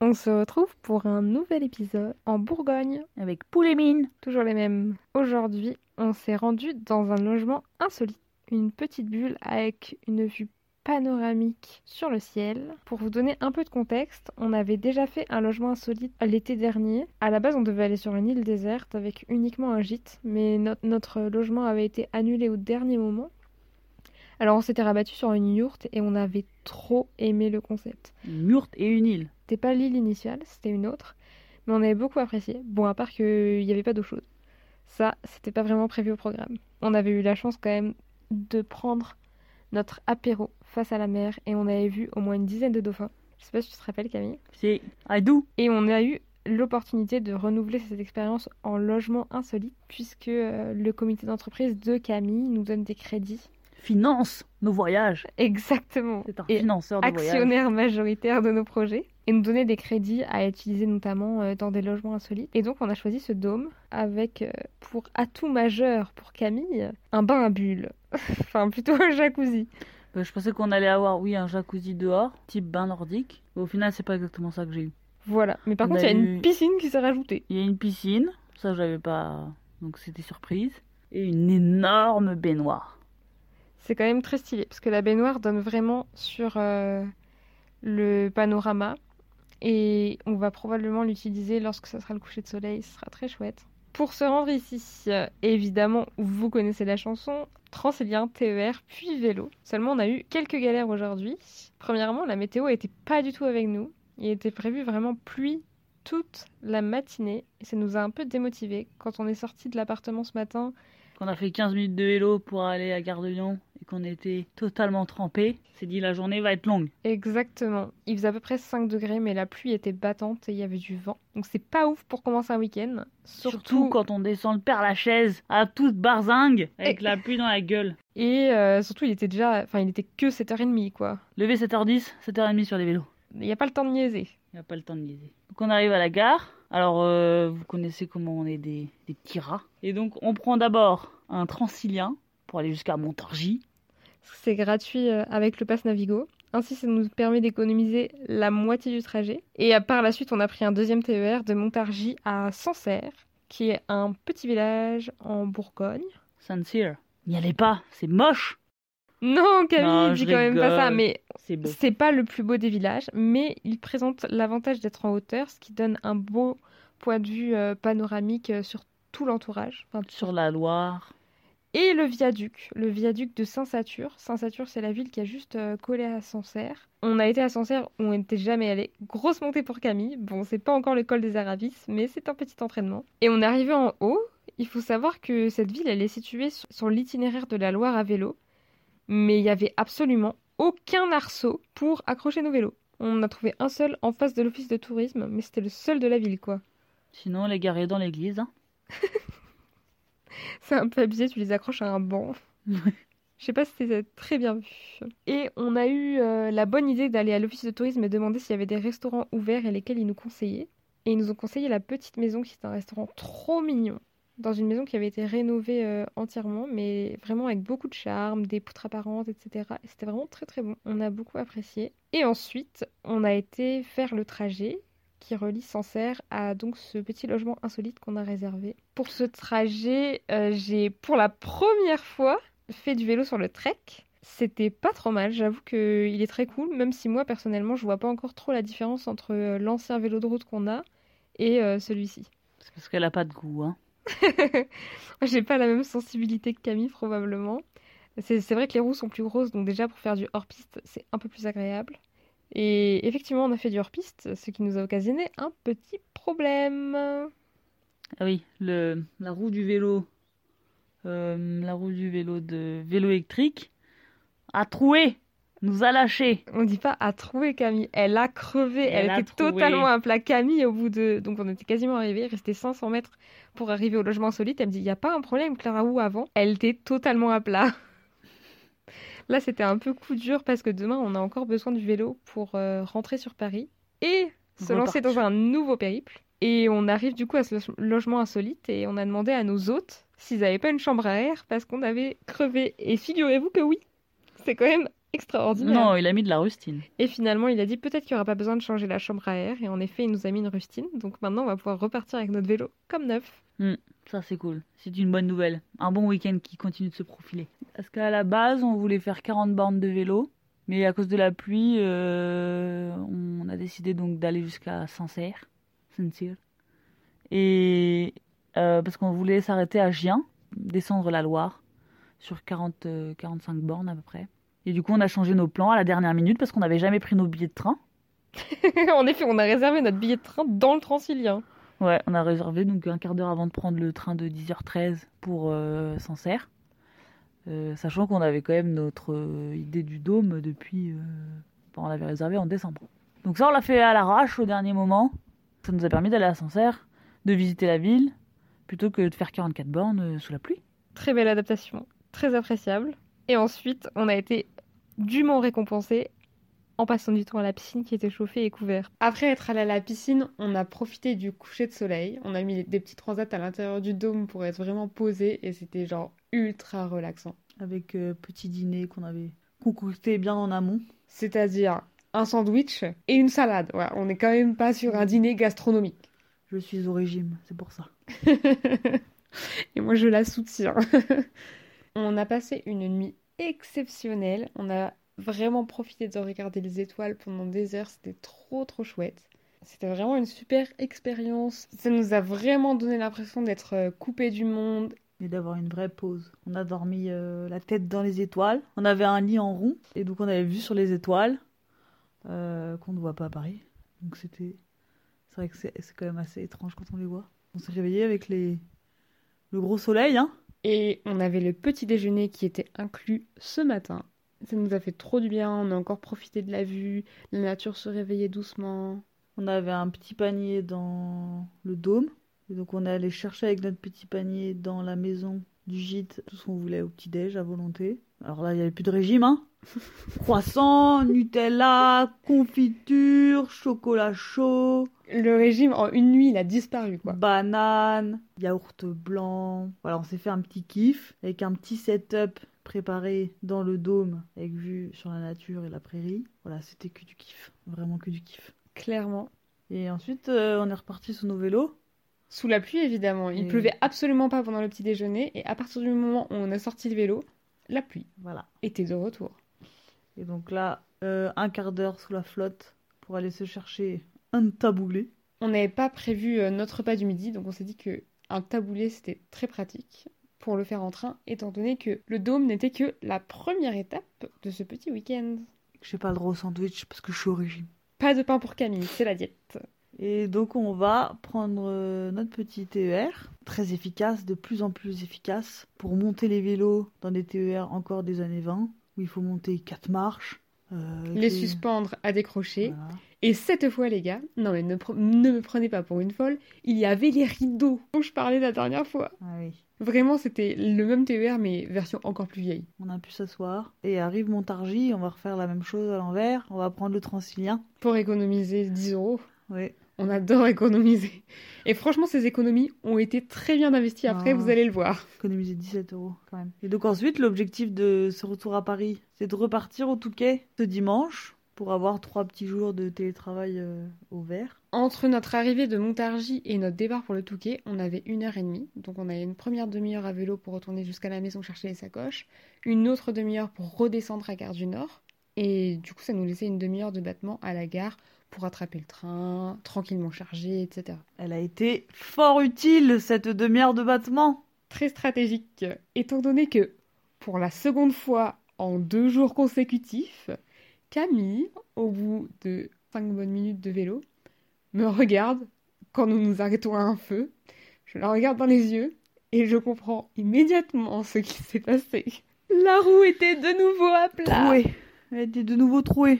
On se retrouve pour un nouvel épisode en Bourgogne, Avec poulet et mine. toujours les mêmes. Aujourd'hui, on s'est rendu dans un logement insolite, une petite bulle avec une vue panoramique sur le ciel. Pour vous donner un peu de contexte, on avait déjà fait un logement insolite l'été dernier. À la base, on devait aller sur une île déserte avec uniquement un gîte, mais no- notre logement avait été annulé au dernier moment. Alors on s'était rabattu sur une yourte et on avait trop aimé le concept. Une murte et une île. C'était pas l'île initiale, c'était une autre. Mais on avait beaucoup apprécié. Bon, à part qu'il n'y avait pas d'eau chaude. Ça, c'était pas vraiment prévu au programme. On avait eu la chance quand même de prendre notre apéro face à la mer et on avait vu au moins une dizaine de dauphins. Je sais pas si tu te rappelles, Camille. C'est I do. Et on a eu l'opportunité de renouveler cette expérience en logement insolite puisque euh, le comité d'entreprise de Camille nous donne des crédits. Finance nos voyages. Exactement. C'est un Et financeur de voyages. actionnaire majoritaire de nos projets et nous donner des crédits à utiliser notamment euh, dans des logements insolites. Et donc on a choisi ce dôme avec euh, pour atout majeur pour Camille un bain à bulles. enfin plutôt un jacuzzi. Bah, je pensais qu'on allait avoir, oui, un jacuzzi dehors, type bain nordique. Mais au final, c'est pas exactement ça que j'ai eu. Voilà. Mais par On contre il y a eu- une piscine qui s'est rajoutée. Il y a une piscine, ça j'avais pas, donc c'était surprise. Et une énorme baignoire. C'est quand même très stylé parce que la baignoire donne vraiment sur euh, le panorama et on va probablement l'utiliser lorsque ça sera le coucher de soleil, ce sera très chouette. Pour se rendre ici, évidemment, vous connaissez la chanson, Transilien, TER, puis vélo. Seulement, on a eu quelques galères aujourd'hui. Premièrement, la météo était pas du tout avec nous. Il était prévu vraiment pluie toute la matinée et ça nous a un peu démotivés. Quand on est sorti de l'appartement ce matin, Qu'on a fait 15 minutes de vélo pour aller à Gare de Lyon et qu'on était totalement trempés, c'est dit la journée va être longue. Exactement. Il faisait à peu près 5 degrés, mais la pluie était battante et il y avait du vent. Donc c'est pas ouf pour commencer un week-end. Surtout, Surtout, quand on descend le Père Lachaise à toute barzingue avec Et- la pluie dans la gueule. Et euh, surtout, il était déjà. Enfin, il était que 7h30, quoi. Lever 7h10, 7h30 sur les vélos. Il n'y a pas le temps de niaiser. Il n'y a pas le temps de liser. Donc on arrive à la gare. Alors euh, vous connaissez comment on est des, des petits rats. Et donc on prend d'abord un Transilien pour aller jusqu'à Montargis. C'est gratuit euh, avec le pass Navigo. Ainsi, ça nous permet d'économiser la moitié du trajet. Et euh, par la suite, on a pris un deuxième TER de Montargis à Sancerre, qui est un petit village en Bourgogne. Saint-Cyr. N'y allez pas, c'est moche. Non, Camille, Non, dis je quand même pas ça, mais C'est pas le plus beau des villages, mais il présente l'avantage d'être en hauteur, ce qui donne un beau point de vue euh, panoramique sur tout l'entourage. Enfin, Sur la Loire. Et le viaduc, le viaduc de Saint-Satur. Saint-Satur, c'est la ville qui a juste euh, collé à Sancerre. On a été à Sancerre où on n'était jamais allé. Grosse montée pour Camille. Bon, c'est pas encore le col des Aravis, mais c'est un petit entraînement. Et on est arrivé en haut. Il faut savoir que cette ville, elle est située sur, l'itinéraire de la Loire à vélo. Mais il y avait absolument aucun arceau pour accrocher nos vélos. On en a trouvé un seul en face de l'office de tourisme, mais c'était le seul de la ville, quoi. Sinon les garer dans l'église. hein. C'est un peu abusé, tu les accroches à un banc. Je sais pas si c'était très bien vu. Et on a eu euh, la bonne idée d'aller à l'office de tourisme et demander s'il y avait des restaurants ouverts et lesquels ils nous conseillaient. Et ils nous ont conseillé la petite maison qui était un restaurant trop mignon. Dans une maison qui avait été rénovée euh, entièrement, mais vraiment avec beaucoup de charme, des poutres apparentes, etc. Et c'était vraiment très très bon. On a beaucoup apprécié. Et ensuite, on a été faire le trajet qui relie Sancerre à donc ce petit logement insolite qu'on a réservé. Pour ce trajet, euh, j'ai pour la première fois fait du vélo sur le trek. C'était pas trop mal, j'avoue qu'il est très cool, même si moi personnellement je vois pas encore trop la différence entre euh, l'ancien vélo de route qu'on a et euh, celui-ci. C'est parce qu'elle a pas de goût. Hein. J'ai pas la même sensibilité que Camille probablement. C'est c'est vrai que les roues sont plus grosses, donc déjà pour faire du hors-piste, c'est un peu plus agréable. Et effectivement, on a fait du hors-piste, ce qui nous a occasionné un petit problème. Ah oui, le, la roue du vélo. euh, la roue du vélo de vélo électrique a troué. Nous a lâché. On dit pas à trouver Camille, elle a crevé, elle, Elle a était troué. totalement à plat. Camille, au bout de. Donc on était quasiment arrivé, il restait 500 mètres pour arriver au logement insolite. Elle me dit, il n'y a pas un problème, Clara Wu, avant. Elle était totalement à plat. Là, c'était un peu coup dur parce que demain, on a encore besoin du vélo pour euh, rentrer sur Paris et se lancer dans un nouveau périple. Et on arrive du coup à ce lo- logement insolite et on a demandé à nos hôtes s'ils n'avaient pas une chambre à air parce qu'on avait crevé. Et figurez-vous que oui, c'est quand même extraordinaire. Non, il a mis de la rustine. Et finalement, il a dit peut-être qu'il n'y aura pas besoin de changer la chambre à air. Et en effet, il nous a mis une rustine. Donc maintenant, on va pouvoir repartir avec notre vélo comme neuf. Ça, c'est cool. C'est une bonne nouvelle. Un bon week-end qui continue de se profiler. Parce qu'à la base, on voulait faire 40 bornes de vélo. Mais à cause de la pluie, euh, on a décidé donc d'aller jusqu'à Sancerre. Saint-Cyr. Et euh, parce qu'on voulait s'arrêter à Gien, descendre la Loire, sur 40, euh, 45 bornes à peu près. Et du coup, on a changé nos plans à la dernière minute parce qu'on n'avait jamais pris nos billets de train. en effet, on a réservé notre billet de train dans le Transilien. Ouais, on a réservé donc un quart d'heure avant de prendre le train de 10h13 pour Sancerre. Euh, sachant qu'on avait quand même notre euh, idée du dôme depuis. euh, on l'avait réservé en décembre. Donc ça, on l'a fait à l'arrache au dernier moment. Ça nous a permis d'aller à Sancerre, de visiter la ville, plutôt que de faire 44 bornes sous la pluie. Très belle adaptation, très appréciable. Et ensuite, on a été dûment récompensé en passant du temps à la piscine qui était chauffée et couverte. Après être allé à la piscine, on a profité du coucher de soleil. On a mis des petits transats à l'intérieur du dôme pour être vraiment posé et c'était genre ultra relaxant. Avec euh, petit dîner qu'on avait concocté bien en amont. C'est-à-dire un sandwich et une salade. Ouais, on n'est quand même pas sur un dîner gastronomique. Je suis au régime, c'est pour ça. et moi, je la soutiens. on a passé une nuit exceptionnelle. On a vraiment profité de regarder les étoiles pendant des heures. C'était trop, trop chouette. C'était vraiment une super expérience. Ça nous a vraiment donné l'impression d'être euh, coupé du monde. Et d'avoir une vraie pause. On a dormi euh, la tête dans les étoiles. On avait un lit en rond. Et donc on avait vu sur les étoiles euh, qu'on ne voit pas à Paris. Donc c'était. C'est vrai que c'est c'est quand même assez étrange quand on les voit. On s'est réveillé avec les... le gros soleil, hein. Et on avait le petit déjeuner qui était inclus ce matin. Ça nous a fait trop du bien. On a encore profité de la vue. La nature se réveillait doucement. On avait un petit panier dans le dôme. Et donc on est allé chercher avec notre petit panier dans la maison du gîte tout ce qu'on voulait au petit-déj à volonté. Alors là, il n'y avait plus de régime, hein. Croissant, Nutella, confiture, chocolat chaud, Le régime en une nuit, il a disparu quoi. banane, yaourt blanc. Voilà, on s'est fait un petit kiff avec un petit setup préparé dans le dôme avec vue sur la nature et la prairie. Voilà, c'était que du kiff, vraiment que du kiff. Clairement. Et ensuite, euh, on est reparti sur nos vélos. Sous la pluie évidemment. Il Et- pleuvait absolument pas pendant le petit déjeuner. Et à partir du moment où on a sorti le vélo, la pluie Voilà. était de retour. Et donc là, euh, un quart d'heure sous la flotte pour aller se chercher un taboulé. On n'avait pas prévu euh, notre repas du midi, donc on s'est dit que un taboulé c'était très pratique pour le faire en train, étant donné que le dôme n'était que la première étape de ce petit week-end. J'ai pas le droit au sandwich parce que je suis au régime. Pas de pain pour Camille, c'est la diète. Et donc on va prendre euh, notre petit TER, très efficace, de plus en plus efficace, pour monter les vélos dans des TER encore des années 20, où il faut monter quatre marches. euh, Les suspendre à décrocher. Voilà. Et cette fois, les gars, non mais ne, me prenez pas pour une folle, il y avait les rideaux dont je parlais la dernière fois. Ah oui. Vraiment, c'était le même TER, mais version encore plus vieille. On a pu s'asseoir. Et arrive Montargis, on va refaire la même chose à l'envers. On va prendre le Transilien. Pour économiser 10 euros. Oui. On adore économiser. Et franchement, ces économies ont été très bien investies après, Ah. vous allez le voir. Économiser 17 euros quand même. Et donc ensuite, l'objectif de ce retour à Paris, c'est de repartir au Touquet ce dimanche pour avoir trois petits jours de télétravail euh, au vert. Entre notre arrivée de Montargis et notre départ pour le Touquet, on avait une heure et demie. Donc on avait une première demi-heure à vélo pour retourner jusqu'à la maison chercher les sacoches, une autre demi-heure pour redescendre à Gare du Nord. Et du coup, ça nous laissait une demi-heure de battement à la gare pour attraper le train, tranquillement chargé, etc. Elle a été fort utile cette demi-heure de battement. Très stratégique, étant donné que pour la seconde fois en deux jours consécutifs, Camille, au bout de cinq bonnes minutes de vélo, me regarde quand nous nous arrêtons à un feu. Je la regarde dans les yeux et je comprends immédiatement ce qui s'est passé. La roue était de nouveau à plat. Trouée. Elle était de nouveau trouée.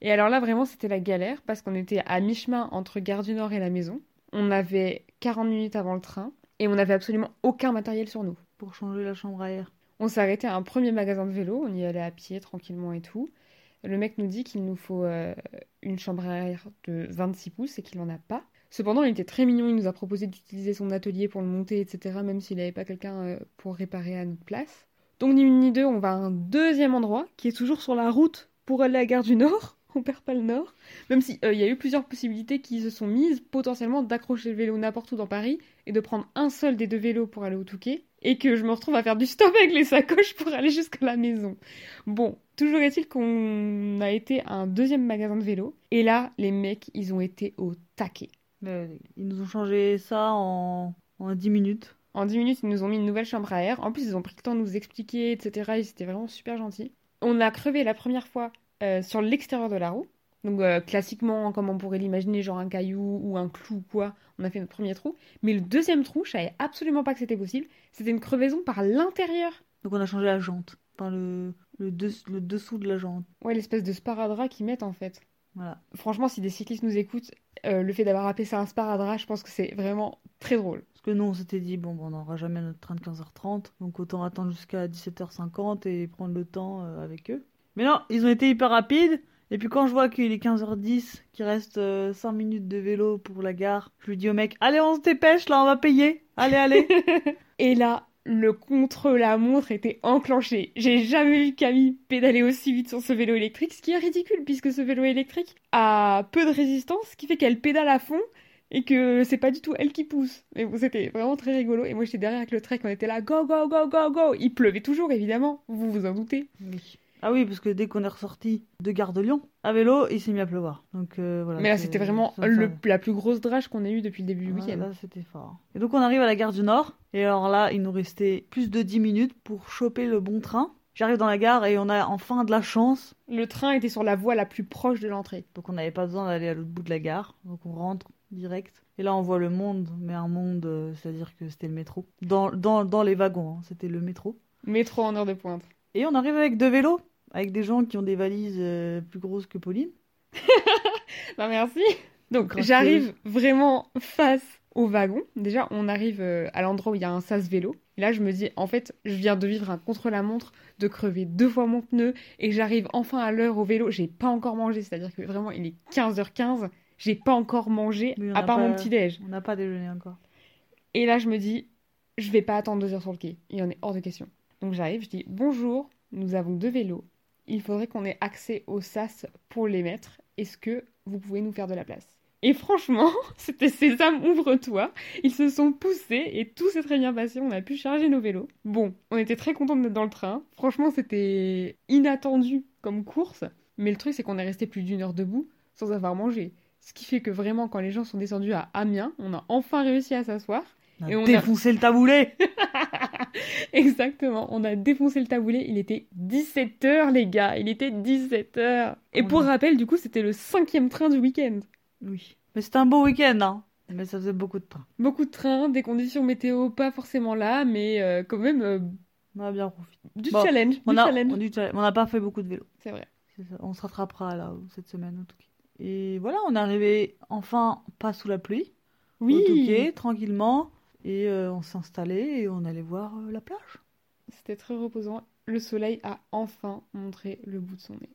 Et alors là, vraiment, c'était la galère parce qu'on était à mi-chemin entre Gare du Nord et la maison. On avait 40 minutes avant le train et on n'avait absolument aucun matériel sur nous. Pour changer la chambre à air. On s'est arrêté à un premier magasin de vélo, on y allait à pied tranquillement et tout. Le mec nous dit qu'il nous faut euh, une chambre à air de 26 pouces et qu'il n'en a pas. Cependant, il était très mignon, il nous a proposé d'utiliser son atelier pour le monter, etc., même s'il n'avait pas quelqu'un euh, pour réparer à notre place. Donc ni une ni deux, on va à un deuxième endroit qui est toujours sur la route pour aller à la gare du Nord. On perd pas le Nord. Même si euh, il y a eu plusieurs possibilités qui se sont mises, potentiellement d'accrocher le vélo n'importe où dans Paris et de prendre un seul des deux vélos pour aller au Touquet. Et que je me retrouve à faire du stop avec les sacoches pour aller jusqu'à la maison. Bon, toujours est-il qu'on a été à un deuxième magasin de vélo. Et là, les mecs, ils ont été au taquet. Mais ils nous ont changé ça en, en 10 minutes. En 10 minutes, ils nous ont mis une nouvelle chambre à air. En plus, ils ont pris le temps de nous expliquer, etc. Ils étaient vraiment super gentils. On a crevé la première fois euh, sur l'extérieur de la roue. Donc, euh, classiquement, comme on pourrait l'imaginer, genre un caillou ou un clou ou quoi, on a fait notre premier trou. Mais le deuxième trou, je savais absolument pas que c'était possible. C'était une crevaison par l'intérieur. Donc on a changé la jante. Enfin, le, le, des- le dessous de la jante. Ouais, l'espèce de sparadrap qu'ils mettent en fait. Voilà. Franchement, si des cyclistes nous écoutent, euh, le fait d'avoir appelé ça un sparadrap, je pense que c'est vraiment très drôle. Parce que nous, on s'était dit, bon, bon, on n'aura jamais notre train de 15h30, donc autant attendre jusqu'à 17h50 et prendre le temps euh, avec eux. Mais non, ils ont été hyper rapides. Et puis quand je vois qu'il est 15h10, qu'il reste 5 minutes de vélo pour la gare, je lui dis au mec, allez, on se dépêche, là, on va payer. Allez, allez. Et là, le contre-la-montre était enclenché. J'ai jamais vu Camille pédaler aussi vite sur ce vélo électrique, ce qui est ridicule puisque ce vélo électrique a peu de résistance, ce qui fait qu'elle pédale à fond et que c'est pas du tout elle qui pousse. Mais bon, c'était vraiment très rigolo. Et moi, j'étais derrière avec le trek, on était là, go, go, go, go, go. Il pleuvait toujours, évidemment. Vous vous en doutez. Oui. Ah oui, parce que dès qu'on est ressorti de Gare de Lyon, à vélo, il s'est mis à pleuvoir. Donc euh, voilà. Mais là, c'était vraiment le- la plus grosse drage qu'on ait eue depuis le début du week-end. Là, c'était fort. Et donc, on arrive à la gare du Nord. Et alors là, il nous restait plus de 10 minutes pour choper le bon train. J'arrive dans la gare et on a enfin de la chance. Le train était sur la voie la plus proche de l'entrée. Donc, on n'avait pas besoin d'aller à l'autre bout de la gare. Donc, on rentre direct. Et là, on voit le monde, mais un monde, euh, c'est-à-dire que c'était le métro. Dans, dans, dans les wagons, hein, c'était le métro. Métro en heure de pointe. Et on arrive avec deux vélos, avec des gens qui ont des valises euh, plus grosses que Pauline. Bah merci. Donc j'arrive vraiment face au wagon. Déjà, on arrive euh, à l'endroit où il y a un sas vélo. Et là, je me dis, en fait, je viens de vivre un contre-la-montre, de crever deux fois mon pneu, et j'arrive enfin à l'heure au vélo. J'ai pas encore mangé, c'est-à-dire que vraiment, il est 15h15. J'ai pas encore mangé, à part pas- mon petit-déj. On n'a pas déjeuné encore. Et là, je me dis, je vais pas attendre deux heures sur le quai. Il en est hors de question. Donc j'arrive, je dis, bonjour, nous avons deux vélos. Il faudrait qu'on ait accès au sas pour les mettre. Est-ce que vous pouvez nous faire de la place? Et franchement, c'était Sésame, ouvre-toi. Ils se sont poussés et tout s'est très bien passé. On a pu charger nos vélos. Bon, on était très contents d'être dans le train. Franchement, c'était inattendu comme course. Mais le truc, c'est qu'on est resté plus d'une heure debout sans avoir mangé. Ce qui fait que vraiment, quand les gens sont descendus à Amiens, on a enfin réussi à s'asseoir. On a Et on a- défoncé le taboulet Exactement, on a défoncé le taboulet, il était 17h les gars, il était 17h. Et pour rappel, du coup, c'était le cinquième train du week-end. Oui. Mais c'était un beau week-end, hein. Mais ça faisait beaucoup de train. Beaucoup de trains, des conditions météo pas forcément là, mais euh, quand même euh, On a bien profité. du Bon, challenge, On du a, challenge. on, n'a pas fait beaucoup de vélo. C'est vrai. On se rattrapera là cette semaine au Touquet. Et voilà, on est arrivé enfin pas sous la pluie, Oui, au Touquet, tranquillement. Et euh, on s'est installé et on allait voir euh, la plage. c'était très reposant. Le soleil a enfin montré le bout de son nez.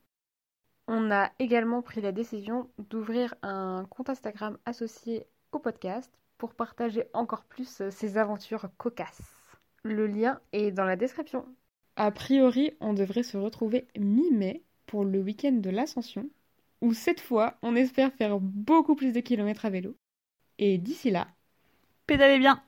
On a également pris la décision d'ouvrir un compte Instagram associé au podcast pour partager encore plus euh, ces aventures cocasses. Le lien est dans la description. A priori, on devrait se retrouver mi-mai pour le week-end de l'Ascension, où cette fois, on espère faire beaucoup plus de kilomètres à vélo. Et d'ici là, Pédalez bien